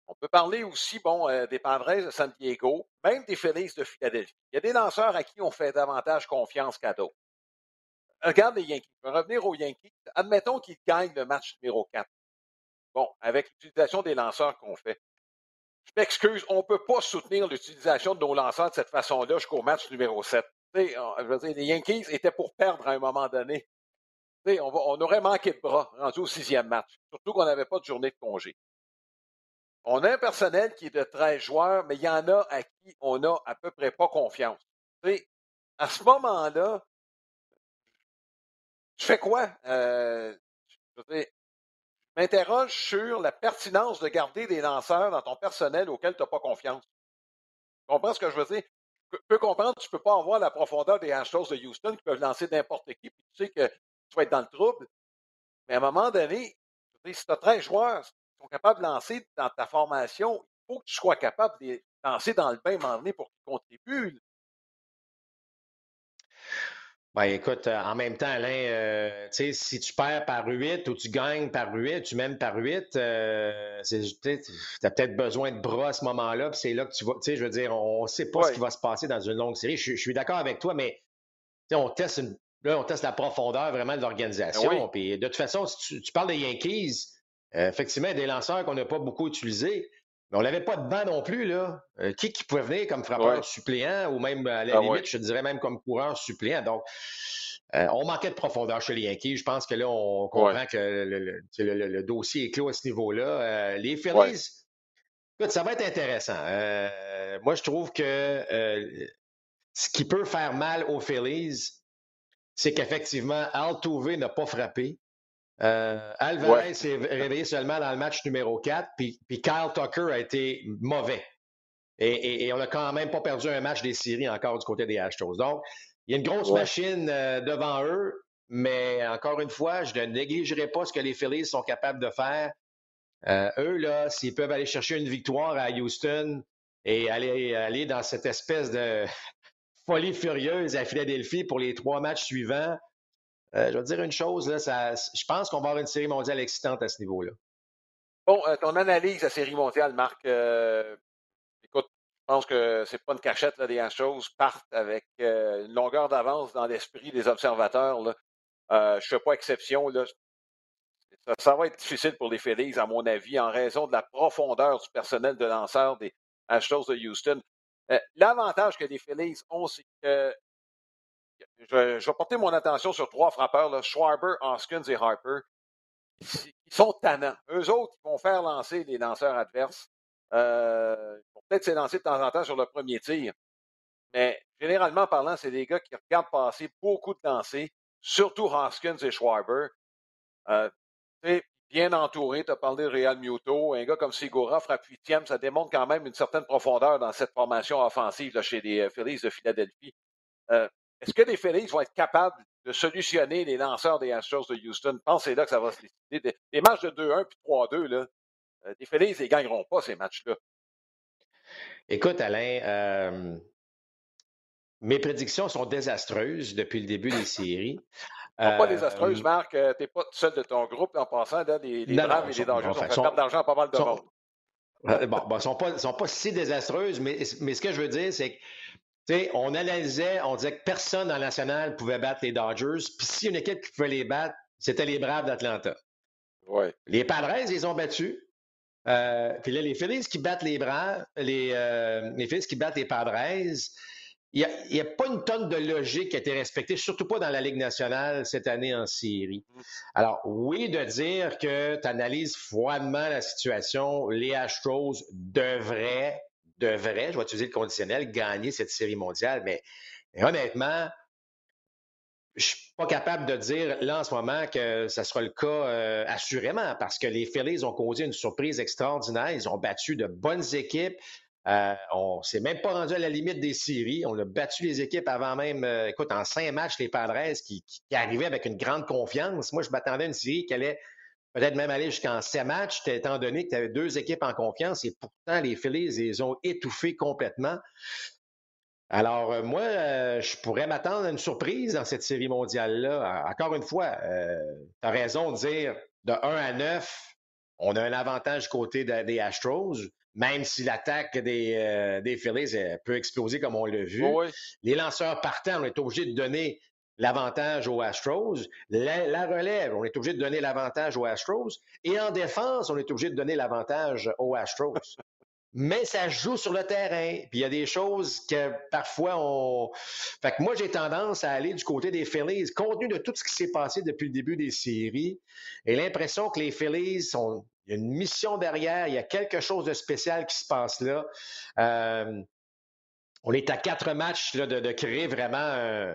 On peut parler aussi, bon, euh, des Padres de San Diego, même des Phillies de Philadelphie. Il y a des lanceurs à qui on fait davantage confiance qu'à d'autres. Regarde les Yankees. On va revenir aux Yankees. Admettons qu'ils gagnent le match numéro 4. Bon, avec l'utilisation des lanceurs qu'on fait. Je m'excuse, on ne peut pas soutenir l'utilisation de nos lanceurs de cette façon-là jusqu'au match numéro 7. je veux dire, les Yankees étaient pour perdre à un moment donné on, aurait manqué de bras rendu au sixième match, surtout qu'on n'avait pas de journée de congé. On a un personnel qui est de 13 joueurs, mais il y en a à qui on n'a à peu près pas confiance. à ce moment-là, tu fais quoi? Euh, je m'interroge sur la pertinence de garder des lanceurs dans ton personnel auquel tu n'as pas confiance. Tu comprends ce que je veux dire? Je peux comprendre tu ne peux pas avoir la profondeur des Astros de Houston qui peuvent lancer n'importe qui, puis tu sais que tu vas être dans le trouble. Mais à un moment donné, si tu as 13 joueurs qui sont capables de lancer dans ta formation, il faut que tu sois capable de lancer dans le bain donné pour qu'ils contribuent. Ben, écoute, euh, en même temps, Alain, euh, si tu perds par 8 ou tu gagnes par 8, tu mènes par 8, euh, tu as peut-être besoin de bras à ce moment-là, c'est là que tu vas. Je veux dire, on ne sait pas ce qui va se passer dans une longue série. Je, suis d'accord avec toi, mais on teste une Là, on teste la profondeur vraiment de l'organisation. Ben Puis de toute façon, si tu, parles des Yankees, euh, effectivement, des lanceurs qu'on n'a pas beaucoup utilisés. Mais on n'avait pas de banc non plus, là. Euh, qui, qui pouvait venir comme frappeur suppléant ou même, à la ah limite, je dirais même comme coureur suppléant? Donc, euh, on manquait de profondeur chez les Yankees. Je pense que là, on comprend que le, dossier est clos à ce niveau-là. les Phillies, écoute, ça va être intéressant. moi, je trouve que ce qui peut faire mal aux Phillies, c'est qu'effectivement, Altuve n'a pas frappé. Euh, Alvarez s'est réveillé seulement dans le match numéro 4, puis, Kyle Tucker a été mauvais. Et, on n'a quand même pas perdu un match des séries encore du côté des Astros. Donc, il y a une grosse machine euh, devant eux, mais encore une fois, je ne négligerai pas ce que les Phillies sont capables de faire. Euh, eux, là, s'ils peuvent aller chercher une victoire à Houston et aller, aller dans cette espèce de, (laughs) folie furieuse à Philadelphie pour les trois matchs suivants. Euh, je vais dire une chose, là, je pense qu'on va avoir une série mondiale excitante à ce niveau-là. Bon, euh, ton analyse la série mondiale, Marc, euh, écoute, je pense que c'est pas une cachette, là, des choses partent avec une longueur d'avance dans l'esprit des observateurs. je ne fais pas exception. Ça, va être difficile pour les Phillies, à mon avis, en raison de la profondeur du personnel de lanceur des Astros de Houston. L'avantage que les Phillies ont, c'est que je, vais porter mon attention sur trois frappeurs, Schwarber, Hoskins et Harper. Ils sont tannants. Eux autres, ils vont faire lancer les lanceurs adverses. Euh, ils vont peut-être s'élancer de temps en temps sur le premier tir. Mais généralement parlant, c'est des gars qui regardent passer beaucoup de lancers, surtout Hoskins et Schwarber. Euh, bien entouré. Tu as parlé de Real Muto. Un gars comme Sigora frappe huitième. Ça démontre quand même une certaine profondeur dans cette formation offensive là, chez les euh, Phillies de Philadelphie. Euh, est-ce que les Phillies vont être capables de solutionner les lanceurs des Astros de Houston? Pensez là que ça va se décider. Les matchs de 2-1 puis 3-2, là, euh, les Phillies ne gagneront pas ces matchs-là. Écoute, Alain, mes prédictions sont désastreuses depuis le début des séries pas désastreuse, euh, Marc. Euh, tu n'es pas seul de ton groupe en passant. Là, les, les Braves et les sont perdre d'argent à pas mal de monde. (laughs) Euh, bon, bon, sont pas, sont pas si désastreuses, mais, mais ce que je veux dire, c'est que on analysait, on disait que personne dans la nationale pouvait battre les Dodgers. Puis si une équipe qui pouvait les battre, c'était les Braves d'Atlanta. Ouais. Les Padres, ils ont battus. Euh, puis là, les Phillies qui battent les bras, les, euh, les Phillies qui battent les Padres, il n'y a, pas une tonne de logique qui a été respectée, surtout pas dans la Ligue nationale cette année en série. Mm. Alors, oui, de dire que tu analyses froidement la situation, les Astros devraient, devraient, je vais utiliser le conditionnel, gagner cette série mondiale, mais, honnêtement, je suis pas capable de dire là en ce moment que ce sera le cas euh, assurément parce que les Phillies ont causé une surprise extraordinaire. Ils ont battu de bonnes équipes. Euh, on s'est même pas rendu à la limite des séries. On a battu les équipes avant même, euh, écoute, en cinq matchs, les Padres qui, qui, arrivaient avec une grande confiance. Moi, je m'attendais à une série qui allait peut-être même aller jusqu'en sept matchs, étant donné que tu avais deux équipes en confiance et pourtant les Phillies, ils ont étouffé complètement. Alors, euh, moi, je pourrais m'attendre à une surprise dans cette série mondiale-là. Encore une fois, tu as raison de dire de 1 à 9, on a un avantage côté des Astros même si l'attaque des, euh, des Phillies euh, peut exploser comme on l'a vu. Les lanceurs partants, on est obligé de donner l'avantage aux Astros. La, relève, on est obligé de donner l'avantage aux Astros. Et en défense, on est obligé de donner l'avantage aux Astros. (laughs) Mais ça joue sur le terrain. Puis il y a des choses que parfois on. Fait que moi, j'ai tendance à aller du côté des Phillies, compte tenu de tout ce qui s'est passé depuis le début des séries. Et l'impression que les Phillies sont il y a une mission derrière, il y a quelque chose de spécial qui se passe là. Euh, on est à quatre matchs de, créer vraiment,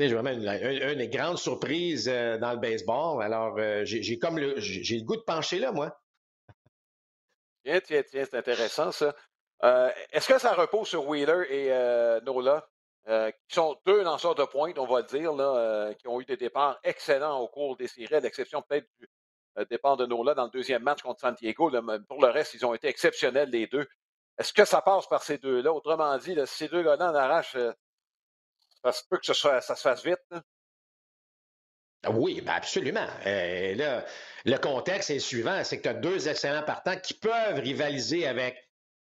euh, vraiment une, des grandes surprises euh, dans le baseball. Alors, j'ai comme le, j'ai le goût de pencher là, moi. Tiens, tiens, tiens, c'est intéressant ça. Est-ce que ça repose sur Wheeler et Nola, qui sont deux lanceurs de pointe, on va le dire, là, qui ont eu des départs excellents au cours des séries, à l'exception peut-être du, euh, départ de Nola dans le deuxième match contre Santiago. pour le reste, ils ont été exceptionnels, les deux. Est-ce que ça passe par ces deux-là? Autrement dit, ces deux gars-là en arrachent, euh, ça se peut que ça se fasse vite. Oui, ben absolument. Euh, là, le contexte est le suivant, c'est que tu as deux excellents partants qui peuvent rivaliser avec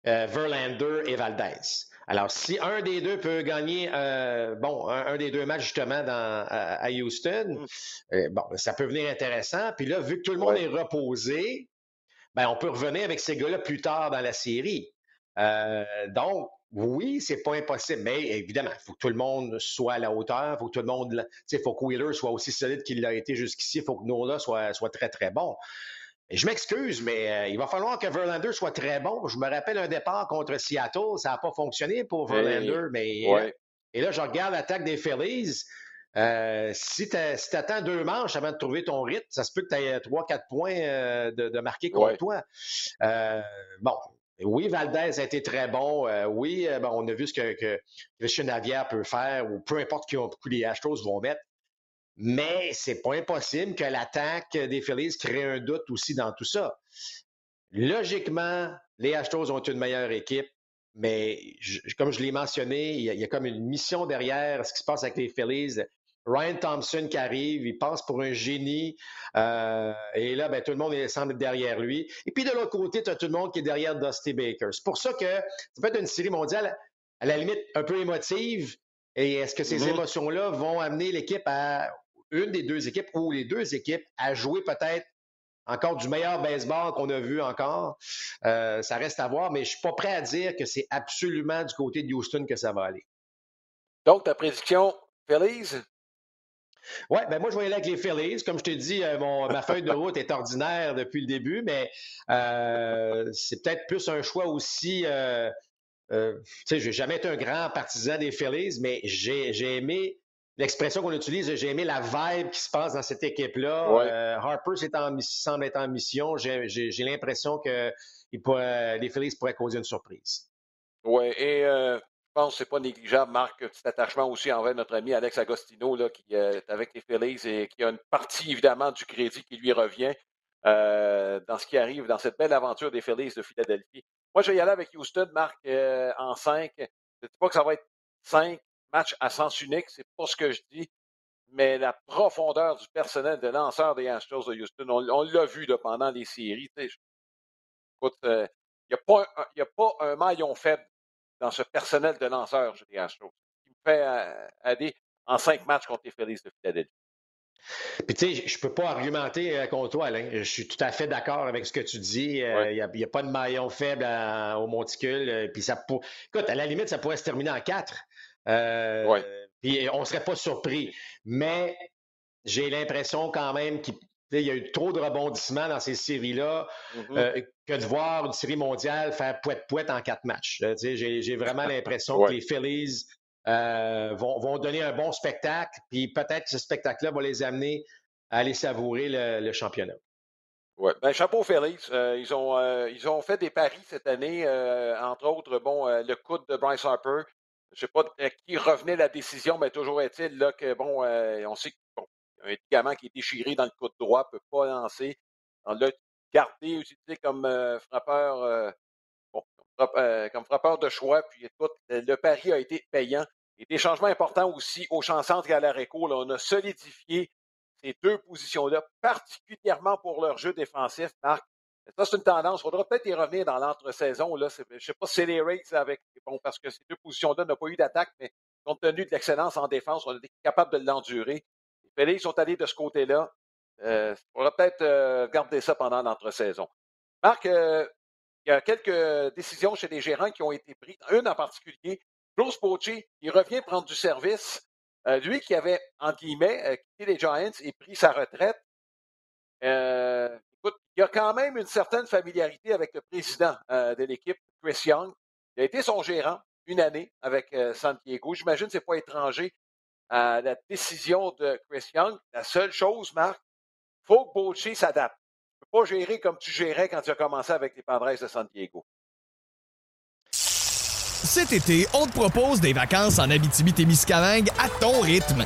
Verlander et Valdez. Alors, si un des deux peut gagner, euh, bon, un, des deux matchs justement dans, à, Houston, euh, bon, ça peut venir intéressant. Puis là, vu que tout le monde est reposé, ben, on peut revenir avec ces gars-là plus tard dans la série. Euh, donc, oui, c'est pas impossible, mais évidemment, il faut que tout le monde soit à la hauteur, il faut que tout le monde, il faut que Wheeler soit aussi solide qu'il l'a été jusqu'ici, il faut que Nola soit, soit très, très bon je m'excuse, mais euh, il va falloir que Verlander soit très bon. Je me rappelle un départ contre Seattle, ça n'a pas fonctionné pour Verlander, mais euh, et là, je regarde l'attaque des Phillies. Euh, si tu attends deux manches avant de trouver ton rythme, ça se peut que tu aies trois, quatre points de, de marquer contre toi. bon, oui, Valdez a été très bon. oui, on a vu ce que, que Christian peut faire, ou peu importe qui, qui les Astros vont mettre. Mais c'est pas impossible que l'attaque des Phillies crée un doute aussi dans tout ça. Logiquement, les Astros ont une meilleure équipe, mais comme je l'ai mentionné, il y, a, comme une mission derrière ce qui se passe avec les Phillies. Ryan Thompson qui arrive, il passe pour un génie, euh, et là, ben, tout le monde semble être derrière lui. Et puis de l'autre côté, tu as tout le monde qui est derrière Dusty Baker. C'est pour ça que ça peut être une série mondiale, à la limite, un peu émotive. Et est-ce que ces mm-hmm. émotions-là vont amener l'équipe à, une des deux équipes ou les deux équipes à jouer peut-être encore du meilleur baseball qu'on a vu encore? Euh, ça reste à voir, mais je ne suis pas prêt à dire que c'est absolument du côté de Houston que ça va aller. Donc, ta prédiction, Phillies? Oui, ben moi, je vais aller avec les Phillies. Comme je te dis, euh, ma feuille de route est ordinaire depuis le début, mais euh, c'est peut-être plus un choix aussi. Euh, tu sais, j'ai jamais été un grand partisan des Phillies, mais j'ai aimé l'expression qu'on utilise, j'ai aimé la vibe qui se passe dans cette équipe-là. Euh, Harper semble être en mission. J'ai l'impression que les Phillies pourraient causer une surprise. Oui, et euh, je pense que ce n'est pas négligeable, Marc, cet attachement aussi envers notre ami Alex Agostino, là, qui euh, est avec les Phillies et qui a une partie, évidemment, du crédit qui lui revient dans ce qui arrive dans cette belle aventure des Phillies de Philadelphie. Moi, je vais y aller avec Houston, Marc, en 5. Je ne dis pas que ça va être 5, match à sens unique, c'est pas ce que je dis, mais la profondeur du personnel de lanceurs des Astros de Houston, on, l'a vu pendant les séries. Écoute, il euh, n'y a, pas un maillon faible dans ce personnel de lanceurs des Astros qui me fait euh, aller en cinq matchs contre les Phillies de Philadelphie. Puis tu sais, je peux pas argumenter euh, contre toi, Alain. Je suis tout à fait d'accord avec ce que tu dis. Euh, il n'y a, pas de maillon faible au monticule. Euh, puis ça pour... Écoute, à la limite, ça pourrait se terminer en quatre. Puis on ne serait pas surpris. Mais j'ai l'impression quand même qu'il y a eu trop de rebondissements dans ces séries-là mm-hmm. que de voir une série mondiale faire poète-poète en quatre matchs. J'ai vraiment (laughs) l'impression que les Phillies euh, vont, donner un bon spectacle, puis peut-être que ce spectacle-là va les amener à aller savourer le, championnat. Oui, ben, chapeau Félix. Euh, ils, ont, euh, ils ont fait des paris cette année, entre autres, bon, le coup de Bryce Harper. Je ne sais pas qui revenait la décision, mais toujours est-il là que, bon, on sait y a un ligament qui est déchiré dans le coup droit, ne peut pas lancer. On l'a gardé, utilisé comme frappeur, comme frappeur de choix. Puis écoute, le pari a été payant. Et des changements importants aussi au champ centre et à l'arrêt-court. On a solidifié ces deux positions-là, particulièrement pour leur jeu défensif, Marc. Ça, c'est une tendance. Il faudra peut-être y revenir dans l'entre-saison. Je ne sais pas si c'est les Rays avec. Bon, parce que ces deux positions-là n'ont pas eu d'attaque, mais compte tenu de l'excellence en défense, on a été capable de l'endurer. Les Phillies sont allés de ce côté-là. Euh, il faudra peut-être euh, garder ça pendant l'entre-saison. Marc, euh, il y a quelques décisions chez les gérants qui ont été prises. Une en particulier, Bruce Bochy, il revient prendre du service. Euh, lui qui avait, entre guillemets, quitté les Giants et pris sa retraite, écoute, il a quand même une certaine familiarité avec le président de l'équipe, Chris Young. Il a été son gérant une année avec San Diego. J'imagine que ce n'est pas étranger à la décision de Chris Young. La seule chose, Marc, faut que Bochy s'adapte. Tu peux pas gérer comme tu gérais quand tu as commencé avec les Padres de San Diego. Cet été, on te propose des vacances en Abitibi-Témiscamingue à ton rythme.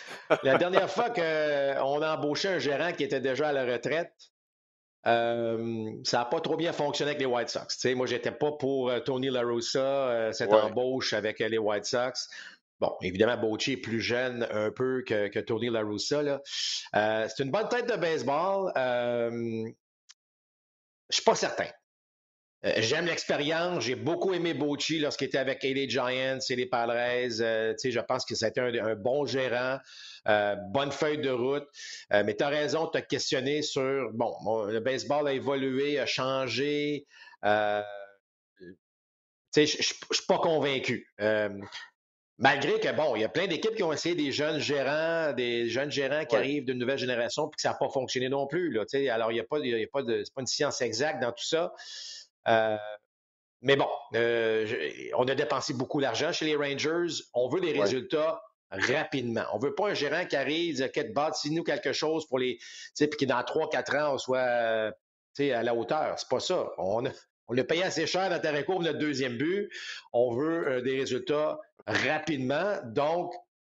la dernière fois qu'on a embauché un gérant qui était déjà à la retraite, euh, ça n'a pas trop bien fonctionné avec les White Sox. sais, moi, j'étais pas pour euh, Tony La Russa, cette embauche avec les White Sox. Bon, évidemment, Bochy est plus jeune un peu que, Tony La Russa. c'est une bonne tête de baseball. je suis pas certain. Euh, j'aime l'expérience. J'ai beaucoup aimé Bochy lorsqu'il était avec les Giants et les Padres. Euh, je pense que c'était un, un bon gérant, euh, bonne feuille de route. mais tu as raison de te questionner sur, bon, le baseball a évolué, a changé. je ne suis pas convaincu. Malgré que, bon, il y a plein d'équipes qui ont essayé des jeunes gérants, des jeunes gérants qui arrivent d'une nouvelle génération, puis que ça n'a pas fonctionné non plus. Là, alors, il n'y a pas, a pas de, pas une science exacte dans tout ça. Euh, mais bon, euh, on a dépensé beaucoup d'argent chez les Rangers. On veut des résultats rapidement. On veut pas un gérant qui arrive, qui bâtit nous quelque chose pour les, puis qui dans 3-4 ans, on soit à la hauteur. C'est pas ça. On a, on l'a payé assez cher dans terrain court notre deuxième but. On veut euh, des résultats rapidement. Donc,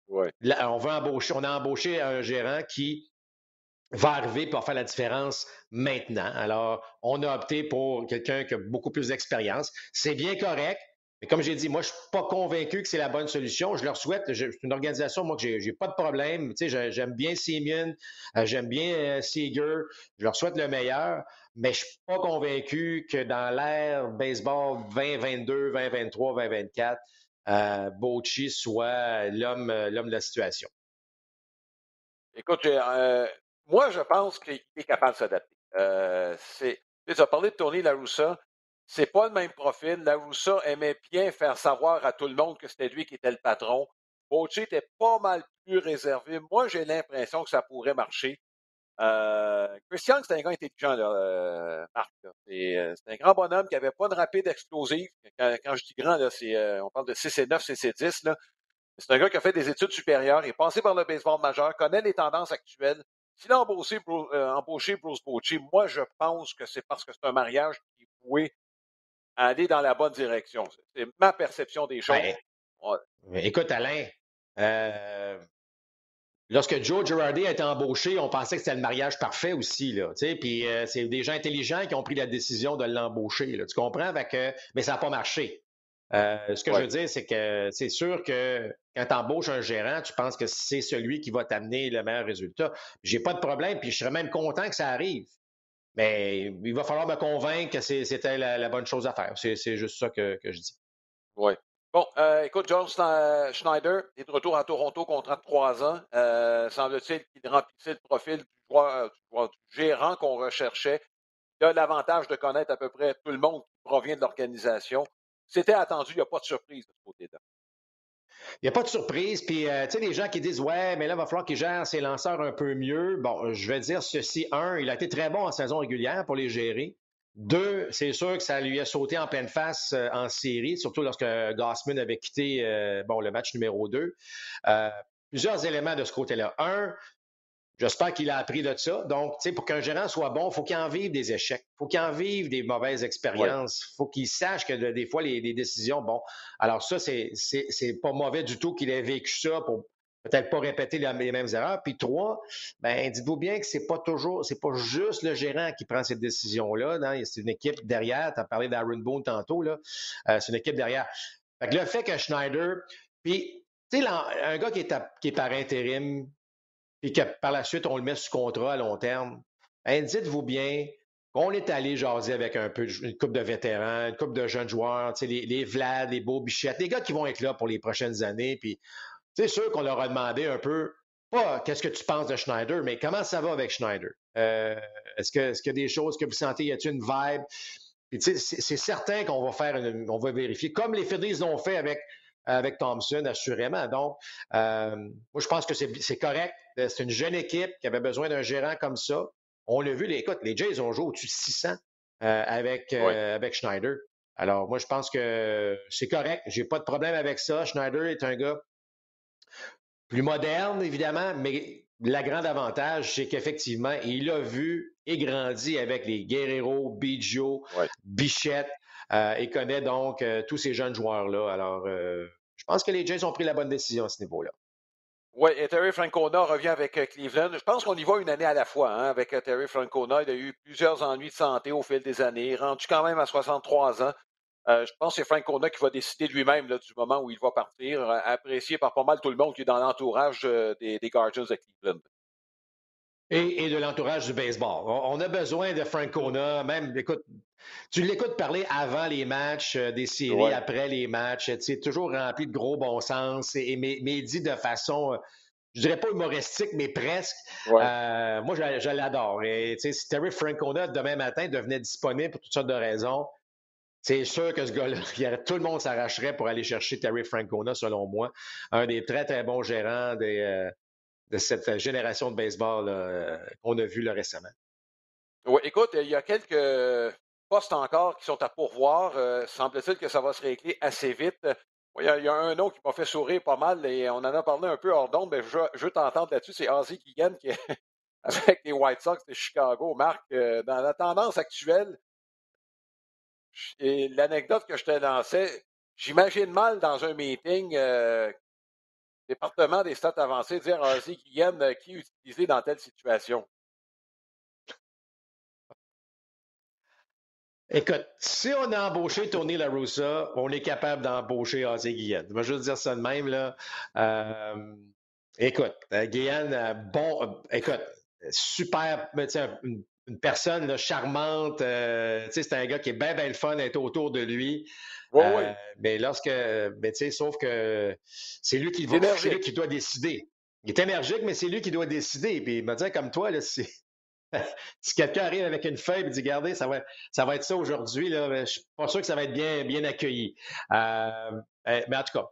on veut embaucher, on a embauché un gérant qui va arriver pour faire la différence maintenant. Alors, on a opté pour quelqu'un qui a beaucoup plus d'expérience. C'est bien correct. Mais comme j'ai dit, moi, je suis pas convaincu que c'est la bonne solution. Je leur souhaite, c'est une organisation, moi, que j'ai pas de problème. Tu sais, j'aime bien Simeon, euh, j'aime bien euh, Seeger. Je leur souhaite le meilleur. Mais je suis pas convaincu que dans l'ère baseball 2022, 2023, 2024, euh, soit l'homme, euh, l'homme de la situation. Écoute, moi, je pense qu'il est capable de s'adapter. Euh, tu as parlé de Tony Laroussa. C'est pas le même profil. Laroussa aimait bien faire savoir à tout le monde que c'était lui qui était le patron. Bochy était pas mal plus réservé. Moi, j'ai l'impression que ça pourrait marcher. Euh, Christian, c'est un gars intelligent, là, euh, Marc. Euh, c'est, un grand bonhomme qui avait pas de rapide explosive. Quand, je dis grand, là, euh, on parle de 6 et 9, 6 et 10. Là. C'est un gars qui a fait des études supérieures, il est passé par le baseball majeur, connaît les tendances actuelles. S'il a embauché, euh, embauché Bruce Bochy, moi, je pense que c'est parce que c'est un mariage qui est voué à aller dans la bonne direction. C'est ma perception des choses. Écoute, Alain, euh, lorsque Joe Girardi a été embauché, on pensait que c'était le mariage parfait aussi. Là, puis euh, c'est des gens intelligents qui ont pris la décision de l'embaucher. Tu comprends? que, mais ça n'a pas marché. Euh, ce que je veux dire, c'est que c'est sûr que quand tu embauches un gérant, tu penses que c'est celui qui va t'amener le meilleur résultat. J'ai pas de problème, puis je serais même content que ça arrive. Mais il va falloir me convaincre que c'était la, bonne chose à faire. C'est juste ça que, je dis. Oui. Bon, euh, écoute, John Schneider est de retour à Toronto, contrat de trois ans. Euh, semble-t-il qu'il remplissait le profil du, du gérant qu'on recherchait. Il a l'avantage de connaître à peu près tout le monde qui provient de l'organisation. C'était attendu, il n'y a pas de surprise de ce côté-là. Il n'y a pas de surprise. Puis, euh, tu sais, les gens qui disent, ouais, mais là, il va falloir qu'il gère ses lanceurs un peu mieux. Bon, je vais dire ceci. Un, il a été très bon en saison régulière pour les gérer. Deux, c'est sûr que ça lui a sauté en pleine face euh, en série, surtout lorsque Gossman avait quitté euh, bon, le match numéro deux. plusieurs éléments de ce côté-là. Un, J'espère qu'il a appris de ça. Donc, tu sais, pour qu'un gérant soit bon, il faut qu'il en vive des échecs. il faut qu'il en vive des mauvaises expériences. il faut qu'il sache que des fois, les, décisions, bon. Alors, ça, c'est, c'est, pas mauvais du tout qu'il ait vécu ça pour peut-être pas répéter les, mêmes erreurs. Puis trois, ben, dites-vous bien que c'est pas toujours, c'est pas juste le gérant qui prend cette décision-là. C'est une équipe derrière. Tu as parlé d'Aaron Boone tantôt, là. Euh, c'est une équipe derrière. Fait que le fait que Schneider, puis, tu sais, un gars qui est, qui est par intérim, puis que par la suite, on le met sous contrat à long terme, dites-vous bien qu'on est allé jaser avec une coupe de vétérans, une coupe de jeunes joueurs, les, Vlad, les Beau Bichette, les gars qui vont être là pour les prochaines années. Puis c'est sûr qu'on leur a demandé un peu, pas qu'est-ce que tu penses de Schneider, mais comment ça va avec Schneider? Euh, est-ce, que, est-ce des choses que vous sentez, y a-t-il une vibe? c'est, certain qu'on va faire, on va vérifier, comme les Phillies l'ont fait avec avec Thompson, assurément. Donc, euh, moi, je pense que c'est correct. C'est une jeune équipe qui avait besoin d'un gérant comme ça. On l'a vu, les, écoute, les Jays ont joué au-dessus de 600 euh, avec, euh, avec Schneider. Alors, moi, je pense que c'est correct. J'ai pas de problème avec ça. Schneider est un gars plus moderne, évidemment, mais la grande avantage, c'est qu'effectivement, il a vu et grandi avec les Guerrero, Biggio, Bichette. il connaît donc tous ces jeunes joueurs-là. Alors, je pense que les Jays ont pris la bonne décision à ce niveau-là. Oui, et Terry Francona revient avec euh, Cleveland. Je pense qu'on y va une année à la fois hein, avec euh, Terry Francona. Il a eu plusieurs ennuis de santé au fil des années, rendu quand même à 63 ans. Euh, je pense que c'est Francona qui va décider lui-même du moment où il va partir, apprécié par pas mal tout le monde qui est dans l'entourage des, Guardians de Cleveland. Et, de l'entourage du baseball. On, a besoin de Francona, même, écoute, tu l'écoutes parler avant les matchs, des séries, après les matchs, c'est toujours rempli de gros bon sens, et, mais, mais dit de façon je dirais pas humoristique, mais presque. Euh, moi, je, l'adore. Et si Terry Francona, demain matin, devenait disponible pour toutes sortes de raisons, c'est sûr que ce gars-là, (laughs) tout le monde s'arracherait pour aller chercher Terry Francona, selon moi. Un des très, très bons gérants euh, de cette génération de baseball euh, qu'on a vu là, récemment. Oui, écoute, il y a quelques postes encore qui sont à pourvoir. Semble-t-il que ça va se régler assez vite. Il y, a, un nom qui m'a fait sourire pas mal et on en a parlé un peu hors d'onde, mais je, veux t'entendre là-dessus. C'est Ozzy Keegan qui est (laughs) avec les White Sox de Chicago. Marc, euh, dans la tendance actuelle, l'anecdote que je te lançais, j'imagine mal dans un meeting, euh, département des stats avancés, dire Ozzy euh, qui utiliser dans telle situation. Écoute, si on a embauché Tony La Russa, on est capable d'embaucher Ozzy Guillen. Je vais juste dire ça de même. Là. Euh, écoute, euh, Guillen, euh, bon, écoute, super, une, une personne charmante. c'est un gars qui est bien, bien le fun d'être autour de lui. Oui, oui. Mais lorsque, mais sauf que c'est lui qui, lui qui doit décider. Il est énergique, mais c'est lui qui doit décider. Puis il m'a dit comme toi, là, c'est (laughs) si quelqu'un arrive avec une feuille et dit Regardez, ça va, ça va être ça aujourd'hui, je ne suis pas sûr que ça va être bien, bien accueilli. Euh, eh, mais en tout cas,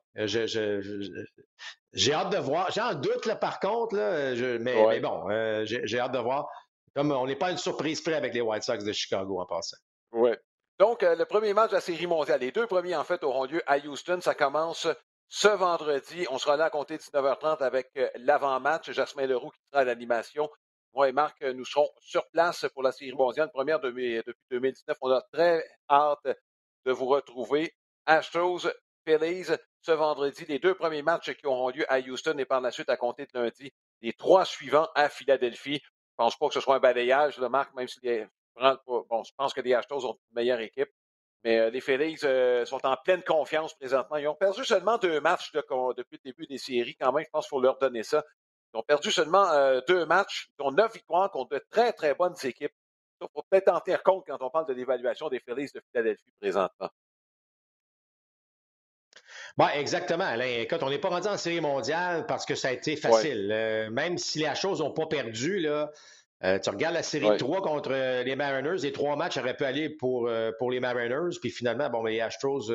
j'ai hâte de voir. J'ai un doute, là, par contre, là, mais, bon, euh, j'ai hâte de voir. Comme on n'est pas une surprise près avec les White Sox de Chicago en passant. Oui. Donc, euh, le premier match de la série mondiale, les deux premiers, en fait, auront lieu à Houston. Ça commence ce vendredi. On sera là à compter 19h30 avec l'avant-match. Jasmin Leroux qui sera à l'animation moi et Marc, euh, nous serons sur place pour la série mondiale première depuis 2019. On a très hâte de vous retrouver. Astros, Phillies, ce vendredi, les deux premiers matchs qui auront lieu à Houston et par la suite à compter de lundi, les trois suivants à Philadelphie. Je ne pense pas que ce soit un balayage, Marc, même si les, bon, je pense que les Astros ont une meilleure équipe. Mais euh, les Phillies euh, sont en pleine confiance présentement. Ils ont perdu seulement deux matchs depuis le début des séries. Quand même, je pense qu'il faut leur donner ça. Ils ont perdu seulement euh, deux matchs, dont neuf victoires contre de très, très bonnes équipes. Il faut peut-être en tenir compte quand on parle de l'évaluation des Phillies de Philadelphie présentement. Bon, exactement, Alain. Écoute, on n'est pas rendu en série mondiale parce que ça a été facile. même si les choses n'ont pas perdu, là, euh, tu regardes la série 3 contre euh, les Mariners, les trois matchs auraient pu aller pour, euh, pour les Mariners, puis finalement, bon, les Astros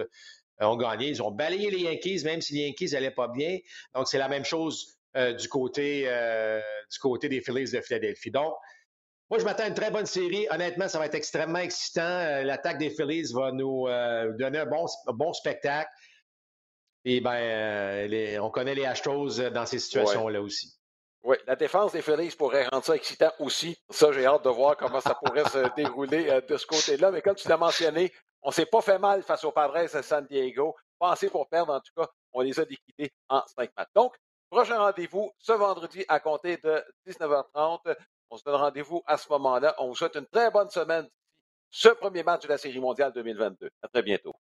ont gagné. Ils ont balayé les Yankees, même si les Yankees n'allaient pas bien. Donc, c'est la même chose du, côté, du côté des Phillies de Philadelphie. Donc, moi, je m'attends à une très bonne série. Honnêtement, ça va être extrêmement excitant. L'attaque des Phillies va nous donner un bon, bon spectacle. Et ben, on connaît les Astros dans ces situations-là aussi. Oui, la défense des Phillies pourrait rendre ça excitant aussi. Ça, j'ai hâte de voir comment ça pourrait se (laughs) dérouler euh, de ce côté-là. Mais comme tu l'as mentionné, on ne s'est pas fait mal face aux Padres de San Diego. Pensez pour perdre, en tout cas, on les a liquidés en cinq matchs. Donc, prochain rendez-vous ce vendredi à compter de 19h30. On se donne rendez-vous à ce moment-là. On vous souhaite une très bonne semaine. Ce premier match de la Série mondiale 2022. À très bientôt.